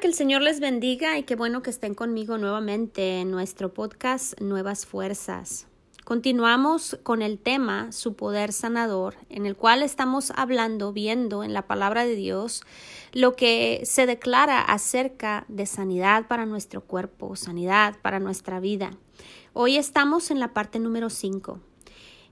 Que el Señor les bendiga y qué bueno que estén conmigo nuevamente en nuestro podcast Nuevas Fuerzas. Continuamos con el tema Su poder sanador, en el cual estamos hablando, viendo en la palabra de Dios lo que se declara acerca de sanidad para nuestro cuerpo, sanidad para nuestra vida. Hoy estamos en la parte número 5.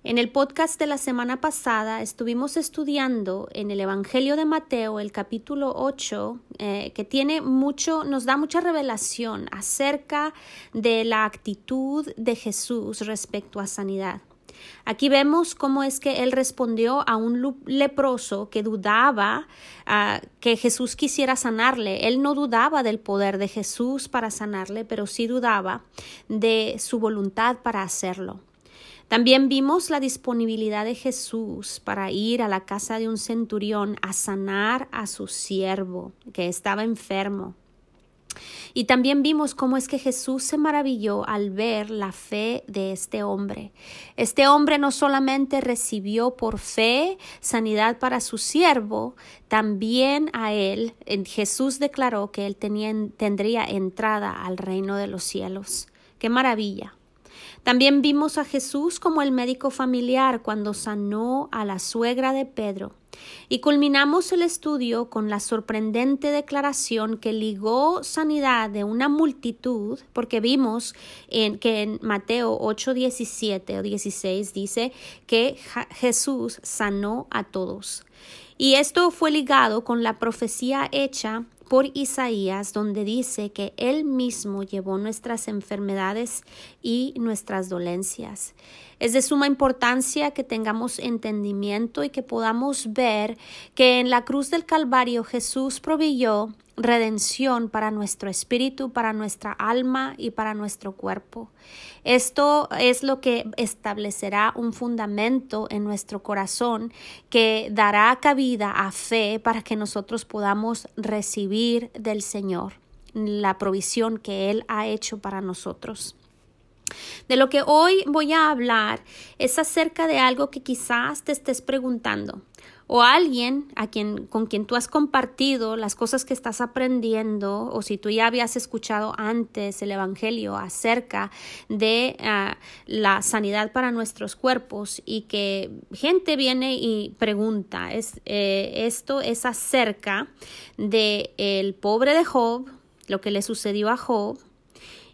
En el podcast de la semana pasada estuvimos estudiando en el Evangelio de Mateo el capítulo 8 eh, que tiene mucho, nos da mucha revelación acerca de la actitud de Jesús respecto a sanidad. Aquí vemos cómo es que él respondió a un leproso que dudaba ah, que Jesús quisiera sanarle. Él no dudaba del poder de Jesús para sanarle, pero sí dudaba de su voluntad para hacerlo. También vimos la disponibilidad de Jesús para ir a la casa de un centurión a sanar a su siervo que estaba enfermo. Y también vimos cómo es que Jesús se maravilló al ver la fe de este hombre. Este hombre no solamente recibió por fe sanidad para su siervo, también a él Jesús declaró que él tenía, tendría entrada al reino de los cielos. ¡Qué maravilla! También vimos a Jesús como el médico familiar cuando sanó a la suegra de Pedro. Y culminamos el estudio con la sorprendente declaración que ligó sanidad de una multitud, porque vimos en, que en Mateo 8, 17 o 16 dice que Jesús sanó a todos. Y esto fue ligado con la profecía hecha por Isaías, donde dice que Él mismo llevó nuestras enfermedades y nuestras dolencias. Es de suma importancia que tengamos entendimiento y que podamos ver que en la cruz del Calvario Jesús proveyó redención para nuestro espíritu, para nuestra alma y para nuestro cuerpo. Esto es lo que establecerá un fundamento en nuestro corazón que dará cabida a fe para que nosotros podamos recibir del Señor la provisión que Él ha hecho para nosotros. De lo que hoy voy a hablar es acerca de algo que quizás te estés preguntando o alguien a quien, con quien tú has compartido las cosas que estás aprendiendo o si tú ya habías escuchado antes el Evangelio acerca de ah, la sanidad para nuestros cuerpos y que gente viene y pregunta, es, eh, esto es acerca de el pobre de Job, lo que le sucedió a Job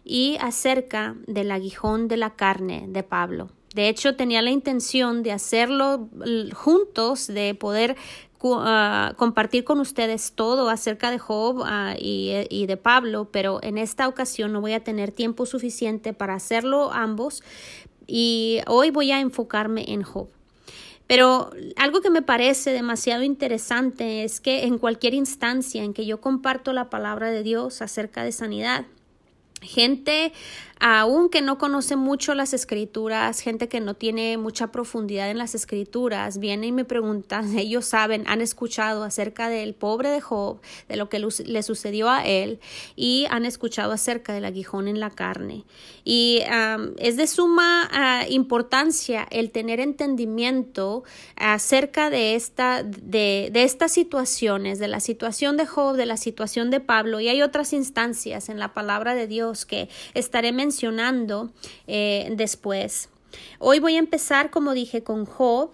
y acerca del aguijón de la carne de Pablo. De hecho, tenía la intención de hacerlo juntos, de poder ah, compartir con ustedes todo acerca de Job ah, y, y, de Pablo, pero en esta ocasión no voy a tener tiempo suficiente para hacerlo ambos y hoy voy a enfocarme en Job. Pero algo que me parece demasiado interesante es que en cualquier instancia en que yo comparto la palabra de Dios acerca de sanidad, gente aún que no conoce mucho las escrituras, gente que no tiene mucha profundidad en las escrituras, viene y me pregunta, ellos saben, han escuchado acerca del pobre de Job, de lo que le sucedió a él, y han escuchado acerca del aguijón en la carne. Y es de suma ah, importancia el tener entendimiento acerca de, esta, de, de estas situaciones, de la situación de Job, de la situación de Pablo, y hay otras instancias en la palabra de Dios que estaré mencionando mencionando eh, después. Hoy voy a empezar, como dije, con Job.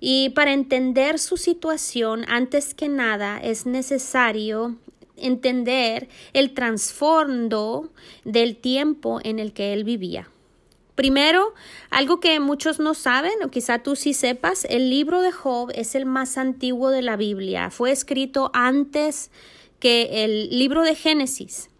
Y para entender su situación, antes que nada, es necesario entender el trasfondo del tiempo en el que él vivía. Primero, algo que muchos no saben, o quizá tú sí sepas, el libro de Job es el más antiguo de la Biblia. Fue escrito antes que el libro de Génesis.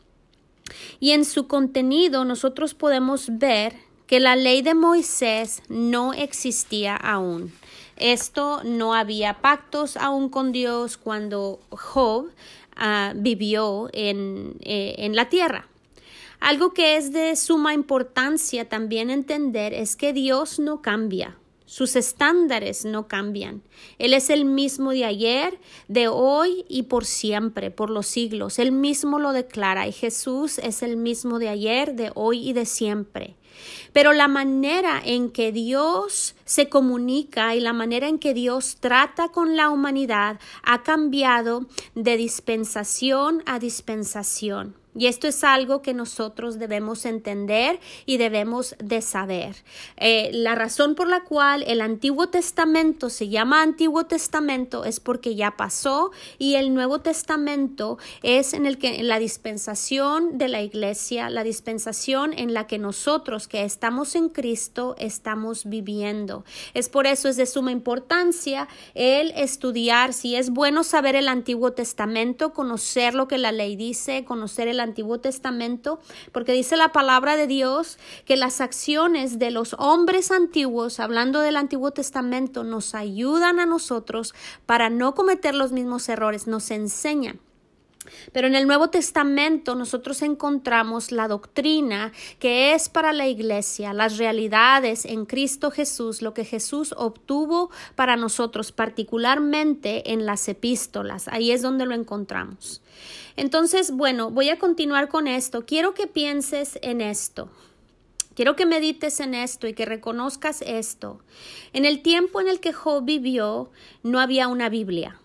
Y en su contenido nosotros podemos ver que la ley de Moisés no existía aún. Esto no había pactos aún con Dios cuando Job ah, vivió en, eh, en la tierra. Algo que es de suma importancia también entender es que Dios no cambia. Sus estándares no cambian. Él es el mismo de ayer, de hoy y por siempre, por los siglos. Él mismo lo declara y Jesús es el mismo de ayer, de hoy y de siempre. Pero la manera en que Dios se comunica y la manera en que Dios trata con la humanidad ha cambiado de dispensación a dispensación. Y esto es algo que nosotros debemos entender y debemos de saber. Eh, la razón por la cual el Antiguo Testamento se llama Antiguo Testamento es porque ya pasó y el Nuevo Testamento es en el que en la dispensación de la iglesia, la dispensación en la que nosotros que estamos en Cristo estamos viviendo. Es por eso es de suma importancia el estudiar si es bueno saber el Antiguo Testamento, conocer lo que la ley dice, conocer el Antiguo Testamento, porque dice la palabra de Dios que las acciones de los hombres antiguos, hablando del Antiguo Testamento, nos ayudan a nosotros para no cometer los mismos errores, nos enseñan. Pero en el Nuevo Testamento nosotros encontramos la doctrina que es para la iglesia, las realidades en Cristo Jesús, lo que Jesús obtuvo para nosotros, particularmente en las epístolas. Ahí es donde lo encontramos. Entonces, bueno, voy a continuar con esto. Quiero que pienses en esto. Quiero que medites en esto y que reconozcas esto. En el tiempo en el que Job vivió, no había una Biblia.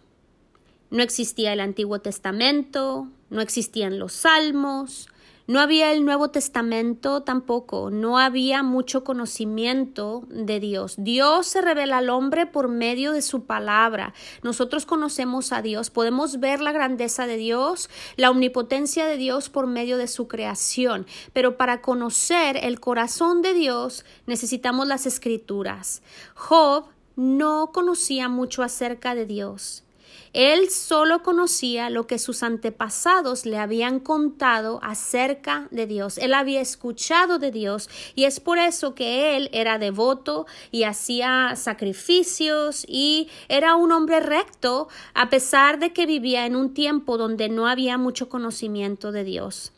No existía el Antiguo Testamento, no existían los Salmos, no había el Nuevo Testamento tampoco, no había mucho conocimiento de Dios. Dios se revela al hombre por medio de su palabra. Nosotros conocemos a Dios, podemos ver la grandeza de Dios, la omnipotencia de Dios por medio de su creación, pero para conocer el corazón de Dios necesitamos las escrituras. Job no conocía mucho acerca de Dios. Él solo conocía lo que sus antepasados le habían contado acerca de Dios. Él había escuchado de Dios y es por eso que él era devoto y hacía sacrificios y era un hombre recto a pesar de que vivía en un tiempo donde no había mucho conocimiento de Dios.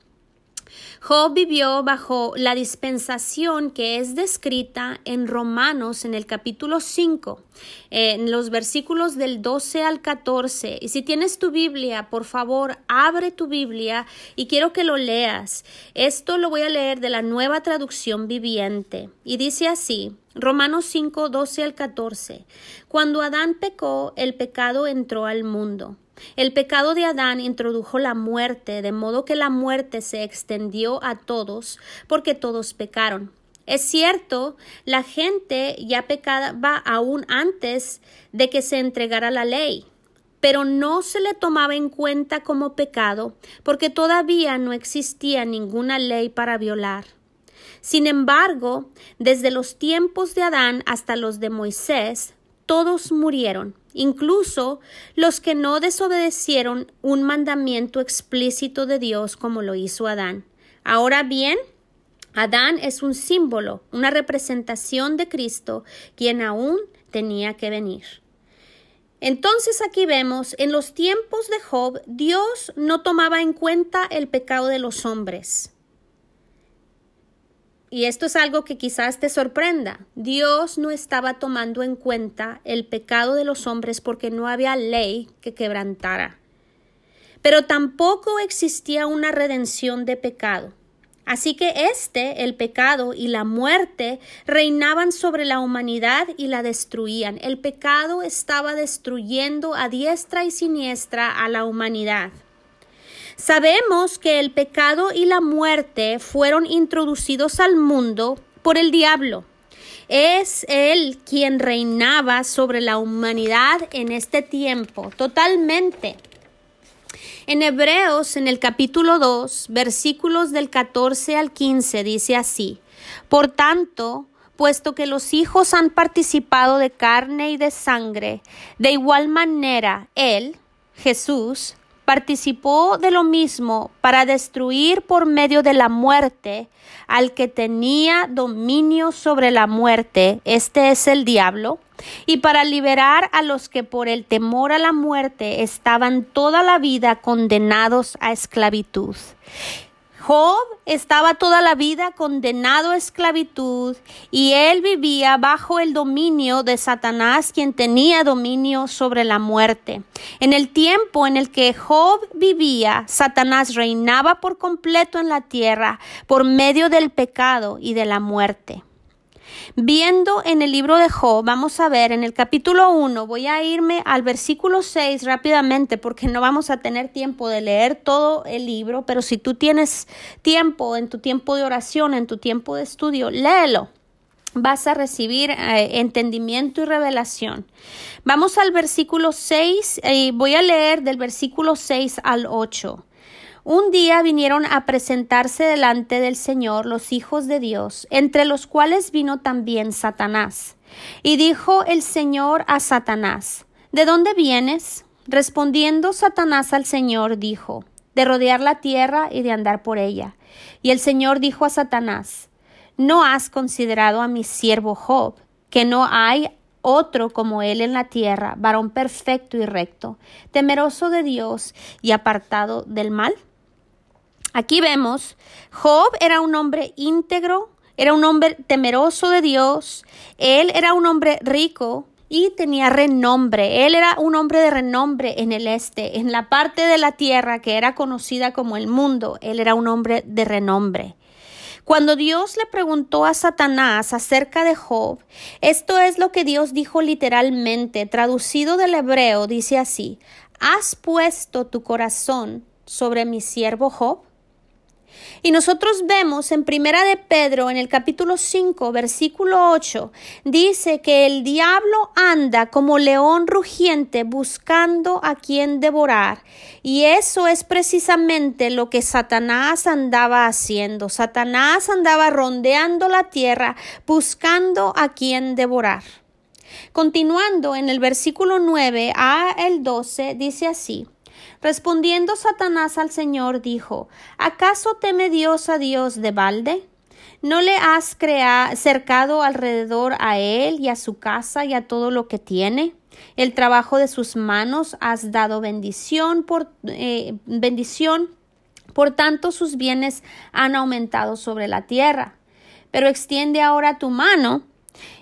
Job vivió bajo la dispensación que es descrita en Romanos en el capítulo 5, en los versículos del 12 al 14. Y si tienes tu Biblia, por favor, abre tu Biblia y quiero que lo leas. Esto lo voy a leer de la nueva traducción viviente. Y dice así, Romanos 5, 12 al 14. Cuando Adán pecó, el pecado entró al mundo. El pecado de Adán introdujo la muerte, de modo que la muerte se extendió a todos, porque todos pecaron. Es cierto, la gente ya pecaba aún antes de que se entregara la ley, pero no se le tomaba en cuenta como pecado, porque todavía no existía ninguna ley para violar. Sin embargo, desde los tiempos de Adán hasta los de Moisés, todos murieron incluso los que no desobedecieron un mandamiento explícito de Dios como lo hizo Adán. Ahora bien, Adán es un símbolo, una representación de Cristo, quien aún tenía que venir. Entonces aquí vemos, en los tiempos de Job, Dios no tomaba en cuenta el pecado de los hombres y esto es algo que quizás te sorprenda, Dios no estaba tomando en cuenta el pecado de los hombres porque no había ley que quebrantara. Pero tampoco existía una redención de pecado. Así que este, el pecado y la muerte, reinaban sobre la humanidad y la destruían. El pecado estaba destruyendo a diestra y siniestra a la humanidad. Sabemos que el pecado y la muerte fueron introducidos al mundo por el diablo. Es él quien reinaba sobre la humanidad en este tiempo, totalmente. En Hebreos, en el capítulo 2, versículos del 14 al 15, dice así, Por tanto, puesto que los hijos han participado de carne y de sangre, de igual manera Él, Jesús, participó de lo mismo para destruir por medio de la muerte al que tenía dominio sobre la muerte, este es el diablo, y para liberar a los que por el temor a la muerte estaban toda la vida condenados a esclavitud. Job estaba toda la vida condenado a esclavitud y él vivía bajo el dominio de Satanás, quien tenía dominio sobre la muerte. En el tiempo en el que Job vivía, Satanás reinaba por completo en la tierra por medio del pecado y de la muerte. Viendo en el libro de Job, vamos a ver en el capítulo 1, voy a irme al versículo 6 rápidamente porque no vamos a tener tiempo de leer todo el libro, pero si tú tienes tiempo en tu tiempo de oración, en tu tiempo de estudio, léelo vas a recibir eh, entendimiento y revelación. Vamos al versículo 6 y voy a leer del versículo 6 al 8. Un día vinieron a presentarse delante del Señor los hijos de Dios, entre los cuales vino también Satanás. Y dijo el Señor a Satanás, ¿De dónde vienes? Respondiendo Satanás al Señor, dijo, de rodear la tierra y de andar por ella. Y el Señor dijo a Satanás, ¿no has considerado a mi siervo Job, que no hay otro como él en la tierra, varón perfecto y recto, temeroso de Dios y apartado del mal? Aquí vemos, Job era un hombre íntegro, era un hombre temeroso de Dios, él era un hombre rico y tenía renombre, él era un hombre de renombre en el este, en la parte de la tierra que era conocida como el mundo, él era un hombre de renombre. Cuando Dios le preguntó a Satanás acerca de Job, esto es lo que Dios dijo literalmente, traducido del hebreo, dice así, ¿has puesto tu corazón sobre mi siervo Job? Y nosotros vemos en Primera de Pedro, en el capítulo 5, versículo 8, dice que el diablo anda como león rugiente buscando a quien devorar. Y eso es precisamente lo que Satanás andaba haciendo. Satanás andaba rondeando la tierra buscando a quien devorar. Continuando en el versículo 9 a el 12, dice así. Respondiendo Satanás al Señor, dijo, ¿acaso teme Dios a Dios de balde? ¿No le has cercado alrededor a él y a su casa y a todo lo que tiene? El trabajo de sus manos has dado bendición por eh, bendición. Por tanto, sus bienes han aumentado sobre la tierra. Pero extiende ahora tu mano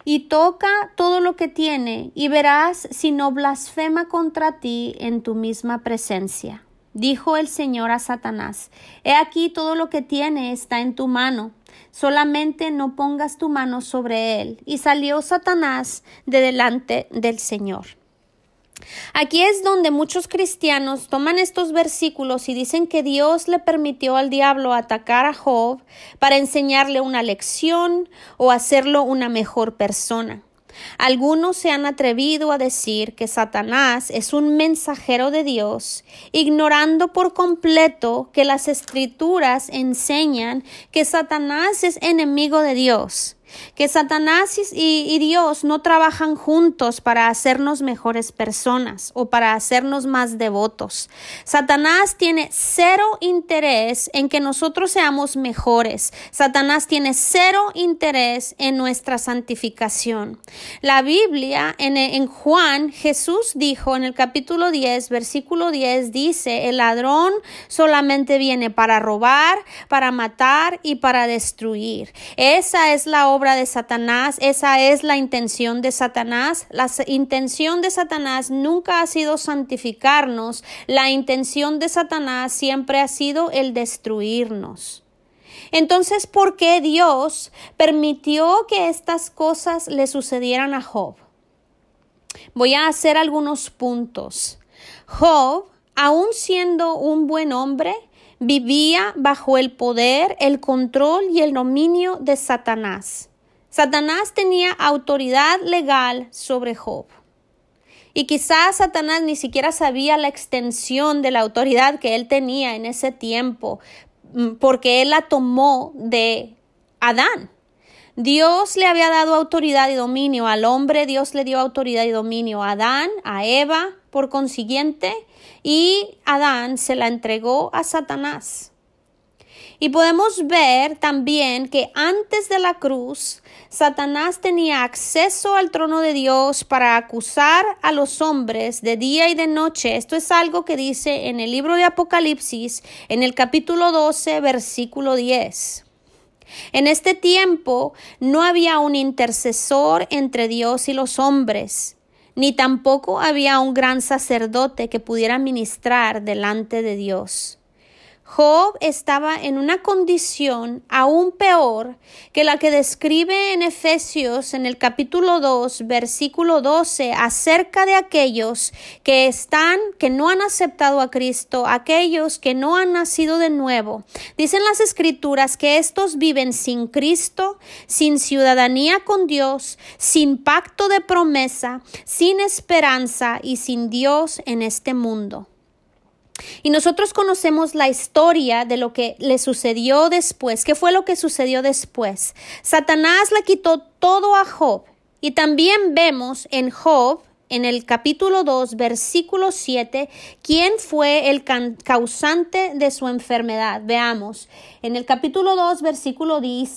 y toca todo lo que tiene, y verás si no blasfema contra ti en tu misma presencia. Dijo el Señor a Satanás, He aquí todo lo que tiene está en tu mano, solamente no pongas tu mano sobre él. Y salió Satanás de delante del Señor. Aquí es donde muchos cristianos toman estos versículos y dicen que Dios le permitió al diablo atacar a Job para enseñarle una lección o hacerlo una mejor persona. Algunos se han atrevido a decir que Satanás es un mensajero de Dios, ignorando por completo que las escrituras enseñan que Satanás es enemigo de Dios que Satanás y, Dios no trabajan juntos para hacernos mejores personas o para hacernos más devotos. Satanás tiene cero interés en que nosotros seamos mejores. Satanás tiene cero interés en nuestra santificación. La Biblia en, en Juan, Jesús dijo en el capítulo 10, versículo 10, dice, el ladrón solamente viene para robar, para matar y para destruir. Esa es la obra de Satanás, esa es la intención de Satanás. La intención de Satanás nunca ha sido santificarnos, la intención de Satanás siempre ha sido el destruirnos. Entonces, ¿por qué Dios permitió que estas cosas le sucedieran a Job? Voy a hacer algunos puntos. Job, aun siendo un buen hombre, vivía bajo el poder, el control y el dominio de Satanás. Satanás tenía autoridad legal sobre Job. Y quizás Satanás ni siquiera sabía la extensión de la autoridad que él tenía en ese tiempo, mm, porque él la tomó de Adán. Dios le había dado autoridad y dominio al hombre, Dios le dio autoridad y dominio a Adán, a Eva, por consiguiente, y Adán se la entregó a Satanás. Y podemos ver también que antes de la cruz, Satanás tenía acceso al trono de Dios para acusar a los hombres de día y de noche. Esto es algo que dice en el libro de Apocalipsis, en el capítulo 12, versículo 10. En este tiempo no había un intercesor entre Dios y los hombres, ni tampoco había un gran sacerdote que pudiera ministrar delante de Dios. Job estaba en una condición aún peor que la que describe en Efesios en el capítulo 2, versículo 12, acerca de aquellos que están, que no han aceptado a Cristo, aquellos que no han nacido de nuevo. Dicen las escrituras que estos viven sin Cristo, sin ciudadanía con Dios, sin pacto de promesa, sin esperanza y sin Dios en este mundo. Y nosotros conocemos la historia de lo que le sucedió después. ¿Qué fue lo que sucedió después? Satanás le quitó todo a Job. Y también vemos en Job, en el capítulo 2, versículo 7, quién fue el causante de su enfermedad. Veamos, en el capítulo 2, versículo, 10,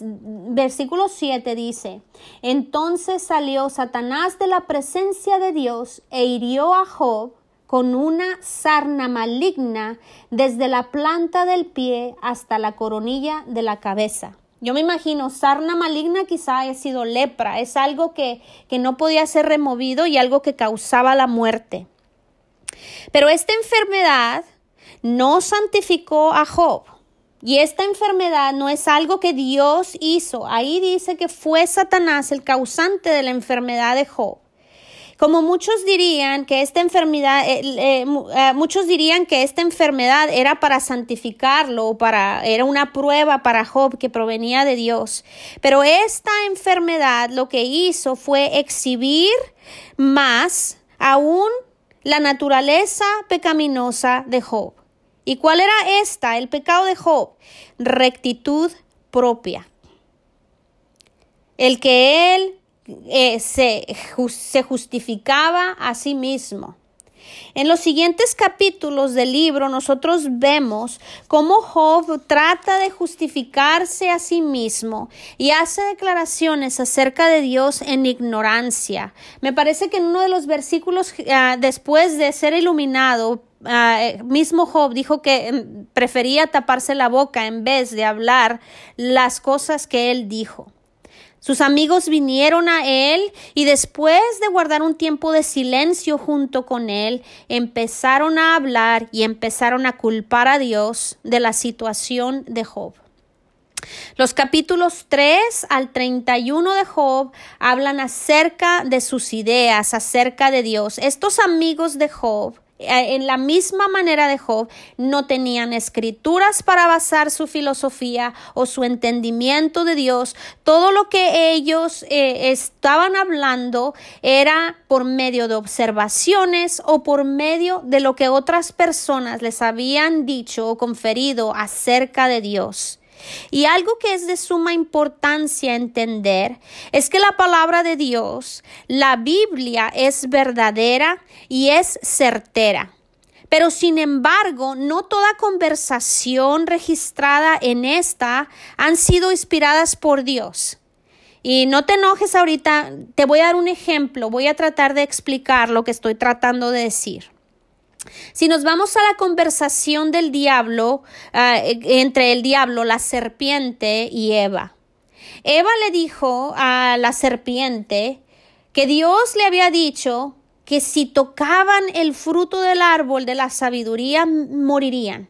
versículo 7 dice, entonces salió Satanás de la presencia de Dios e hirió a Job con una sarna maligna desde la planta del pie hasta la coronilla de la cabeza. Yo me imagino, sarna maligna quizá haya sido lepra, es algo que, que no podía ser removido y algo que causaba la muerte. Pero esta enfermedad no santificó a Job. Y esta enfermedad no es algo que Dios hizo. Ahí dice que fue Satanás el causante de la enfermedad de Job. Como muchos dirían que esta enfermedad, eh, eh, eh, muchos dirían que esta enfermedad era para santificarlo, para, era una prueba para Job que provenía de Dios. Pero esta enfermedad lo que hizo fue exhibir más aún la naturaleza pecaminosa de Job. ¿Y cuál era esta, el pecado de Job? Rectitud propia. El que él eh, se, justificaba a sí mismo. En los siguientes capítulos del libro nosotros vemos cómo Job trata de justificarse a sí mismo y hace declaraciones acerca de Dios en ignorancia. Me parece que en uno de los versículos ah, después de ser iluminado, ah, mismo Job dijo que mm, prefería taparse la boca en vez de hablar las cosas que él dijo. Sus amigos vinieron a él y después de guardar un tiempo de silencio junto con él, empezaron a hablar y empezaron a culpar a Dios de la situación de Job. Los capítulos 3 al 31 de Job hablan acerca de sus ideas, acerca de Dios. Estos amigos de Job eh, en la misma manera de Job, no tenían escrituras para basar su filosofía o su entendimiento de Dios. Todo lo que ellos eh, estaban hablando era por medio de observaciones o por medio de lo que otras personas les habían dicho o conferido acerca de Dios. Y algo que es de suma importancia entender es que la palabra de Dios, la Biblia, es verdadera y es certera. Pero sin embargo, no toda conversación registrada en esta han sido inspiradas por Dios. Y no te enojes ahorita, te voy a dar un ejemplo, voy a tratar de explicar lo que estoy tratando de decir. Si nos vamos a la conversación del diablo, ah, entre el diablo, la serpiente y Eva. Eva le dijo a la serpiente que Dios le había dicho que si tocaban el fruto del árbol de la sabiduría morirían.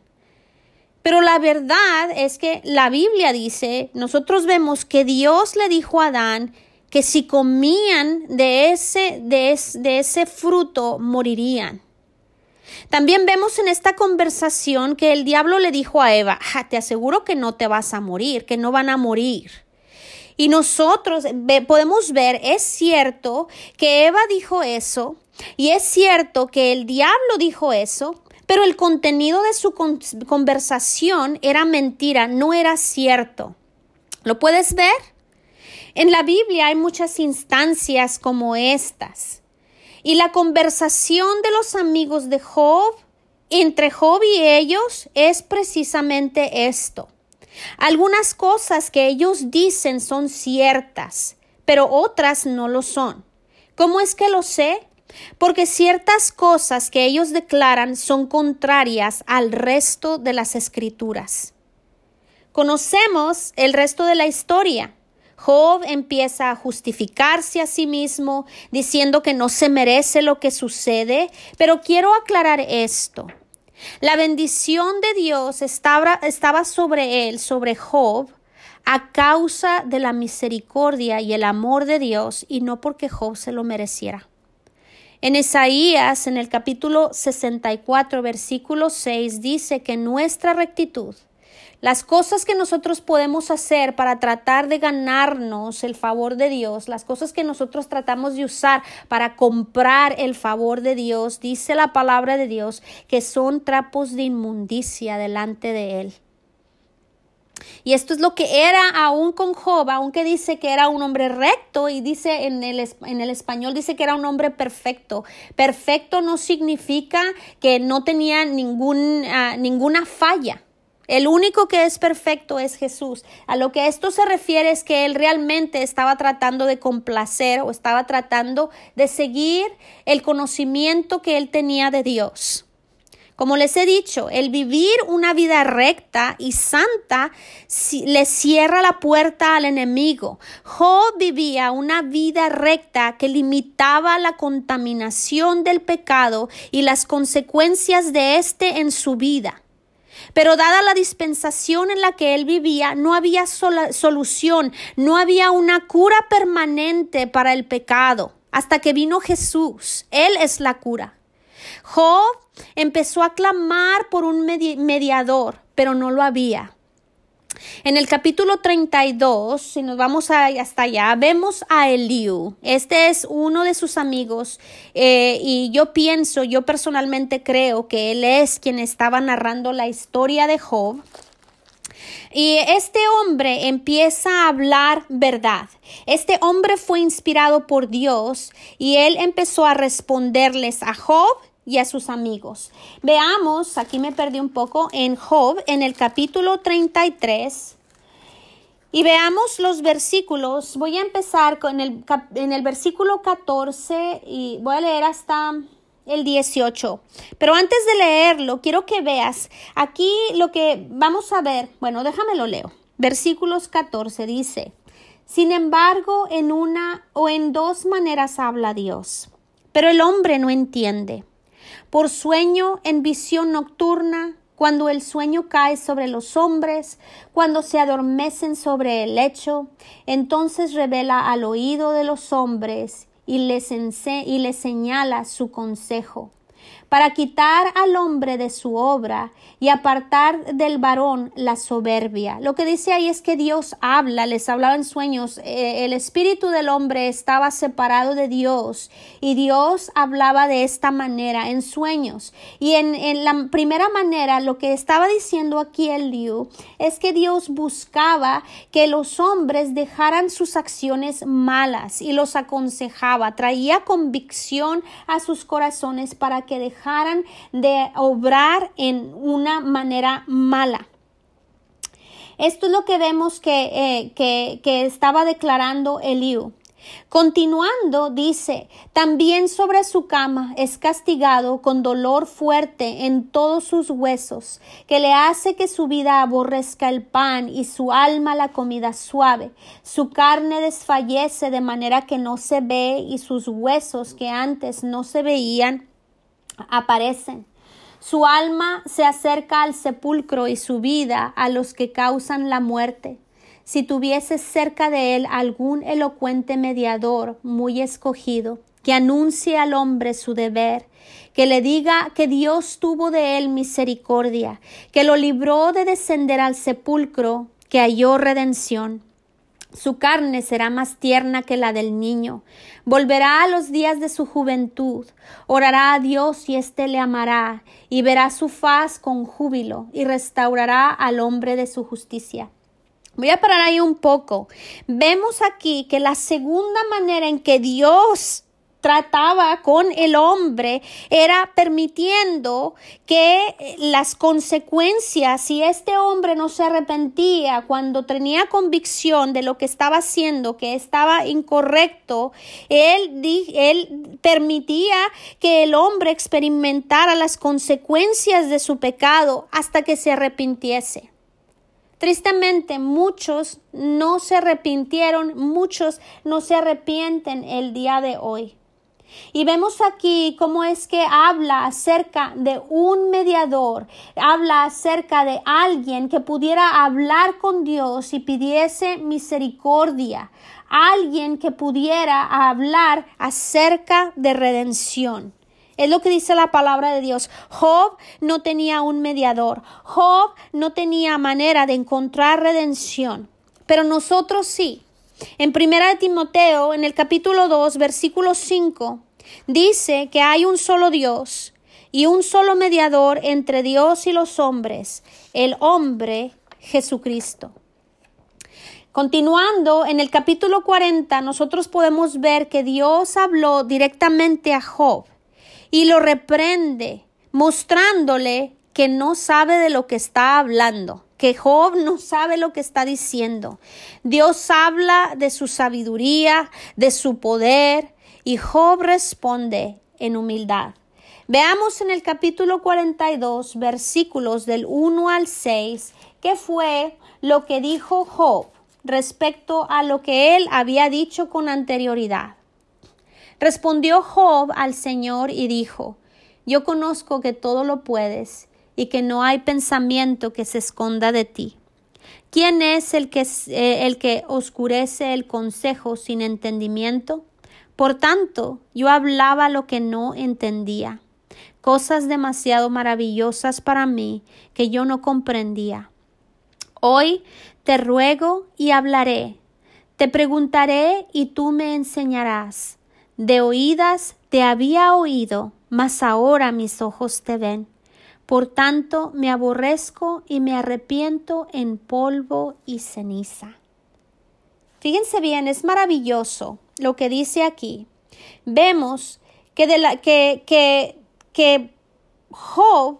Pero la verdad es que la Biblia dice, nosotros vemos que Dios le dijo a Adán que si comían de ese, de, de ese fruto morirían. También vemos en esta conversación que el diablo le dijo a Eva, te aseguro que no te vas a morir, que no van a morir. Y nosotros podemos ver, es cierto que Eva dijo eso, y es cierto que el diablo dijo eso, pero el contenido de su conversación era mentira, no era cierto. ¿Lo puedes ver? En la Biblia hay muchas instancias como estas. Y la conversación de los amigos de Job, entre Job y ellos, es precisamente esto. Algunas cosas que ellos dicen son ciertas, pero otras no lo son. ¿Cómo es que lo sé? Porque ciertas cosas que ellos declaran son contrarias al resto de las escrituras. Conocemos el resto de la historia. Job empieza a justificarse a sí mismo, diciendo que no se merece lo que sucede, pero quiero aclarar esto. La bendición de Dios estaba, estaba sobre él, sobre Job, a causa de la misericordia y el amor de Dios y no porque Job se lo mereciera. En Isaías, en el capítulo 64, versículo 6, dice que nuestra rectitud las cosas que nosotros podemos hacer para tratar de ganarnos el favor de Dios, las cosas que nosotros tratamos de usar para comprar el favor de Dios, dice la palabra de Dios, que son trapos de inmundicia delante de Él. Y esto es lo que era aún con Job, aunque dice que era un hombre recto y dice en el, en el español dice que era un hombre perfecto. Perfecto no significa que no tenía ningún, ah, ninguna falla. El único que es perfecto es Jesús. A lo que esto se refiere es que él realmente estaba tratando de complacer o estaba tratando de seguir el conocimiento que él tenía de Dios. Como les he dicho, el vivir una vida recta y santa le cierra la puerta al enemigo. Job vivía una vida recta que limitaba la contaminación del pecado y las consecuencias de éste en su vida. Pero dada la dispensación en la que él vivía, no había solución, no había una cura permanente para el pecado, hasta que vino Jesús. Él es la cura. Job empezó a clamar por un mediador, pero no lo había. En el capítulo 32, si nos vamos hasta allá, vemos a Eliú. Este es uno de sus amigos eh, y yo pienso, yo personalmente creo que él es quien estaba narrando la historia de Job. Y este hombre empieza a hablar verdad. Este hombre fue inspirado por Dios y él empezó a responderles a Job y a sus amigos. Veamos, aquí me perdí un poco, en Job, en el capítulo 33. Y veamos los versículos. Voy a empezar con el, en el versículo 14 y voy a leer hasta el 18. Pero antes de leerlo, quiero que veas aquí lo que vamos a ver. Bueno, déjame lo leo. Versículos 14 dice, Sin embargo, en una o en dos maneras habla Dios, pero el hombre no entiende por sueño en visión nocturna, cuando el sueño cae sobre los hombres, cuando se adormecen sobre el lecho, entonces revela al oído de los hombres y les, y les señala su consejo para quitar al hombre de su obra y apartar del varón la soberbia. Lo que dice ahí es que Dios habla, les hablaba en sueños, eh, el espíritu del hombre estaba separado de Dios y Dios hablaba de esta manera en sueños. Y en, en la primera manera, lo que estaba diciendo aquí el Liu es que Dios buscaba que los hombres dejaran sus acciones malas y los aconsejaba, traía convicción a sus corazones para que dejaran de obrar en una manera mala. Esto es lo que vemos que, eh, que, estaba declarando Eliú. Continuando, dice, también sobre su cama es castigado con dolor fuerte en todos sus huesos, que le hace que su vida aborrezca el pan y su alma la comida suave. Su carne desfallece de manera que no se ve y sus huesos que antes no se veían aparecen. Su alma se acerca al sepulcro y su vida a los que causan la muerte. Si tuviese cerca de él algún elocuente mediador muy escogido, que anuncie al hombre su deber, que le diga que Dios tuvo de él misericordia, que lo libró de descender al sepulcro, que halló redención. Su carne será más tierna que la del niño. Volverá a los días de su juventud. Orará a Dios y éste le amará, y verá su faz con júbilo, y restaurará al hombre de su justicia. Voy a parar ahí un poco. Vemos aquí que la segunda manera en que Dios trataba con el hombre era permitiendo que las consecuencias, si este hombre no se arrepentía cuando tenía convicción de lo que estaba haciendo, que estaba incorrecto, él, él permitía que el hombre experimentara las consecuencias de su pecado hasta que se arrepintiese. Tristemente, muchos no se arrepintieron, muchos no se arrepienten el día de hoy. Y vemos aquí cómo es que habla acerca de un mediador, habla acerca de alguien que pudiera hablar con Dios y pidiese misericordia, alguien que pudiera hablar acerca de redención. Es lo que dice la palabra de Dios. Job no tenía un mediador. Job no tenía manera de encontrar redención. Pero nosotros sí. En Primera de Timoteo, en el capítulo 2, versículo 5, dice que hay un solo Dios y un solo mediador entre Dios y los hombres, el hombre Jesucristo. Continuando en el capítulo 40, nosotros podemos ver que Dios habló directamente a Job y lo reprende, mostrándole que no sabe de lo que está hablando que Job no sabe lo que está diciendo. Dios habla de su sabiduría, de su poder, y Job responde en humildad. Veamos en el capítulo 42, versículos del 1 al 6, qué fue lo que dijo Job respecto a lo que él había dicho con anterioridad. Respondió Job al Señor y dijo, Yo conozco que todo lo puedes y que no hay pensamiento que se esconda de ti. ¿Quién es el que, eh, el que oscurece el consejo sin entendimiento? Por tanto, yo hablaba lo que no entendía, cosas demasiado maravillosas para mí que yo no comprendía. Hoy te ruego y hablaré, te preguntaré y tú me enseñarás. De oídas te había oído, mas ahora mis ojos te ven. Por tanto, me aborrezco y me arrepiento en polvo y ceniza. Fíjense bien, es maravilloso lo que dice aquí. Vemos que, de la, que, que, que Job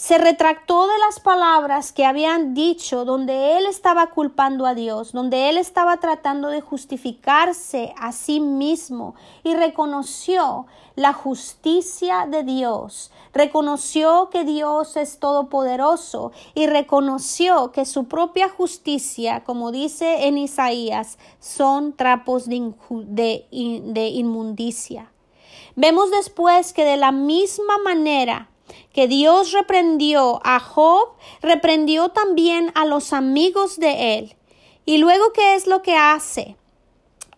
se retractó de las palabras que habían dicho, donde él estaba culpando a Dios, donde él estaba tratando de justificarse a sí mismo y reconoció la justicia de Dios, reconoció que Dios es todopoderoso y reconoció que su propia justicia, como dice en Isaías, son trapos de, inmundicia. Vemos después que de la misma manera que Dios reprendió a Job, reprendió también a los amigos de él. Y luego, ¿qué es lo que hace?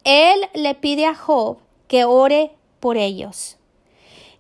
Él le pide a Job que ore por ellos.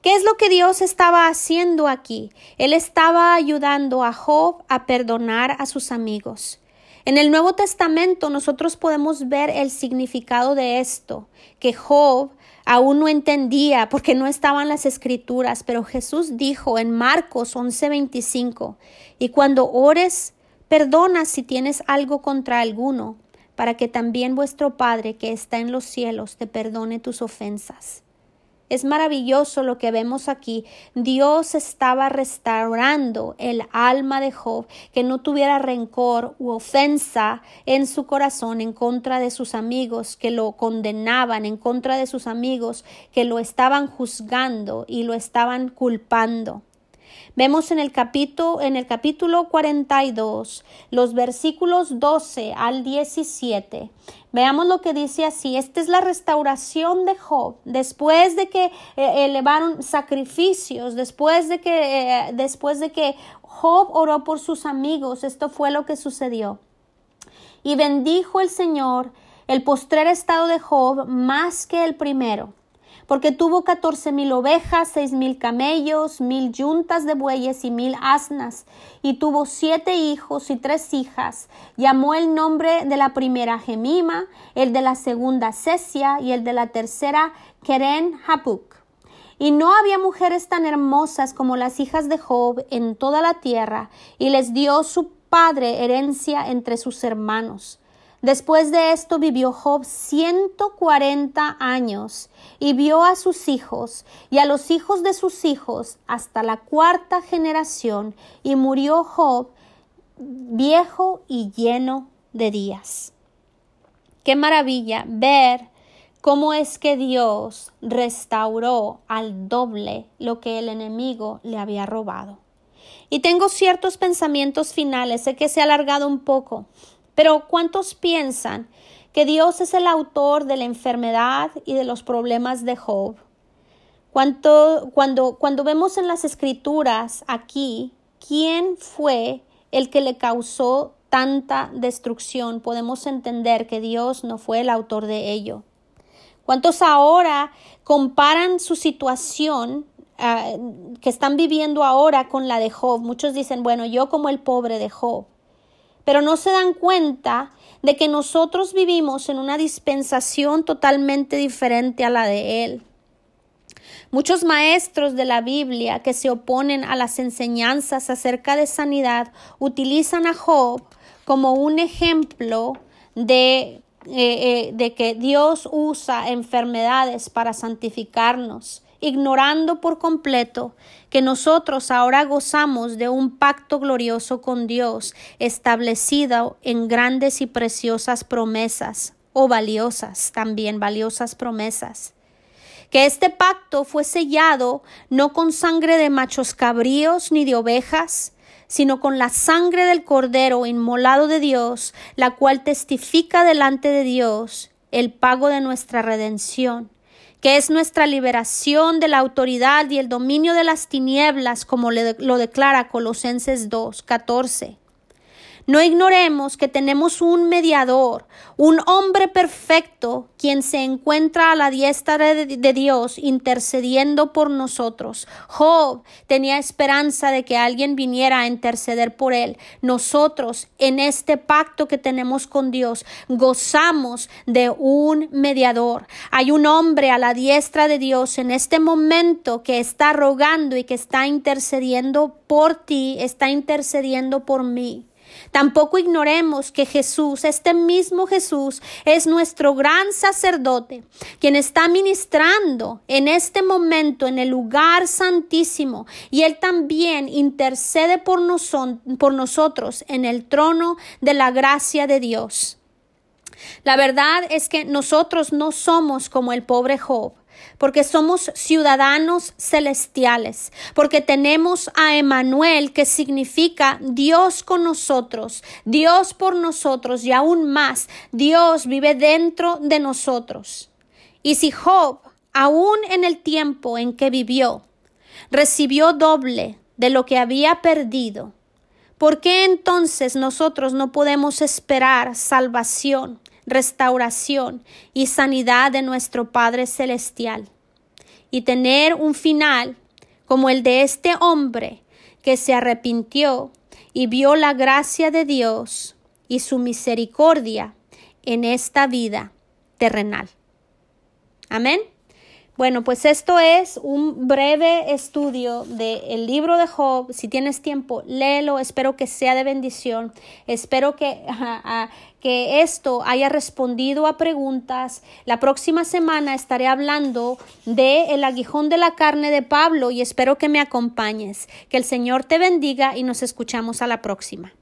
¿Qué es lo que Dios estaba haciendo aquí? Él estaba ayudando a Job a perdonar a sus amigos. En el Nuevo Testamento nosotros podemos ver el significado de esto, que Job aún no entendía porque no estaban las escrituras, pero Jesús dijo en Marcos 11:25, y cuando ores, perdona si tienes algo contra alguno, para que también vuestro Padre que está en los cielos te perdone tus ofensas. Es maravilloso lo que vemos aquí. Dios estaba restaurando el alma de Job, que no tuviera rencor u ofensa en su corazón en contra de sus amigos que lo condenaban, en contra de sus amigos que lo estaban juzgando y lo estaban culpando. Vemos en el capítulo, en el capítulo 42, los versículos 12 al 17. Veamos lo que dice así. Esta es la restauración de Job. Después de que eh, elevaron sacrificios, después de que, eh, después de que Job oró por sus amigos, esto fue lo que sucedió. Y bendijo el Señor el postrer estado de Job más que el primero porque tuvo catorce mil ovejas, seis mil camellos, mil yuntas de bueyes y mil asnas, y tuvo siete hijos y tres hijas. Llamó el nombre de la primera Gemima, el de la segunda Cesia y el de la tercera Keren Hapuk. Y no había mujeres tan hermosas como las hijas de Job en toda la tierra, y les dio su padre herencia entre sus hermanos. Después de esto vivió Job 140 años y vio a sus hijos y a los hijos de sus hijos hasta la cuarta generación y murió Job viejo y lleno de días. Qué maravilla ver cómo es que Dios restauró al doble lo que el enemigo le había robado. Y tengo ciertos pensamientos finales, sé que se ha alargado un poco, pero ¿cuántos piensan que Dios es el autor de la enfermedad y de los problemas de Job? cuando, cuando vemos en las escrituras aquí quién fue el que le causó tanta destrucción, podemos entender que Dios no fue el autor de ello. ¿Cuántos ahora comparan su situación ah, que están viviendo ahora con la de Job? Muchos dicen, bueno, yo como el pobre de Job pero no se dan cuenta de que nosotros vivimos en una dispensación totalmente diferente a la de Él. Muchos maestros de la Biblia que se oponen a las enseñanzas acerca de sanidad utilizan a Job como un ejemplo de, eh, eh, de que Dios usa enfermedades para santificarnos ignorando por completo que nosotros ahora gozamos de un pacto glorioso con Dios establecido en grandes y preciosas promesas, o valiosas también, valiosas promesas. Que este pacto fue sellado no con sangre de machos cabríos ni de ovejas, sino con la sangre del Cordero inmolado de Dios, la cual testifica delante de Dios el pago de nuestra redención que es nuestra liberación de la autoridad y el dominio de las tinieblas, como lo declara Colosenses 2, 14. No ignoremos que tenemos un mediador, un hombre perfecto, quien se encuentra a la diestra de, Dios intercediendo por nosotros. Job tenía esperanza de que alguien viniera a interceder por él. Nosotros, en este pacto que tenemos con Dios, gozamos de un mediador. Hay un hombre a la diestra de Dios en este momento que está rogando y que está intercediendo por ti, está intercediendo por mí. Tampoco ignoremos que Jesús, este mismo Jesús, es nuestro gran sacerdote, quien está ministrando en este momento en el lugar santísimo y Él también intercede por, nosotros en el trono de la gracia de Dios. La verdad es que nosotros no somos como el pobre Job porque somos ciudadanos celestiales, porque tenemos a Emanuel, que significa Dios con nosotros, Dios por nosotros y aún más, Dios vive dentro de nosotros. Y si Job, aún en el tiempo en que vivió, recibió doble de lo que había perdido, ¿por qué entonces nosotros no podemos esperar salvación restauración y sanidad de nuestro Padre Celestial y tener un final como el de este hombre que se arrepintió y vio la gracia de Dios y su misericordia en esta vida terrenal. Amén. Bueno, pues esto es un breve estudio del libro de Job. Si tienes tiempo, léelo. Espero que sea de bendición. Espero que, que esto haya respondido a preguntas. La próxima semana estaré hablando de el aguijón de la carne de Pablo y espero que me acompañes. Que el Señor te bendiga y nos escuchamos a la próxima.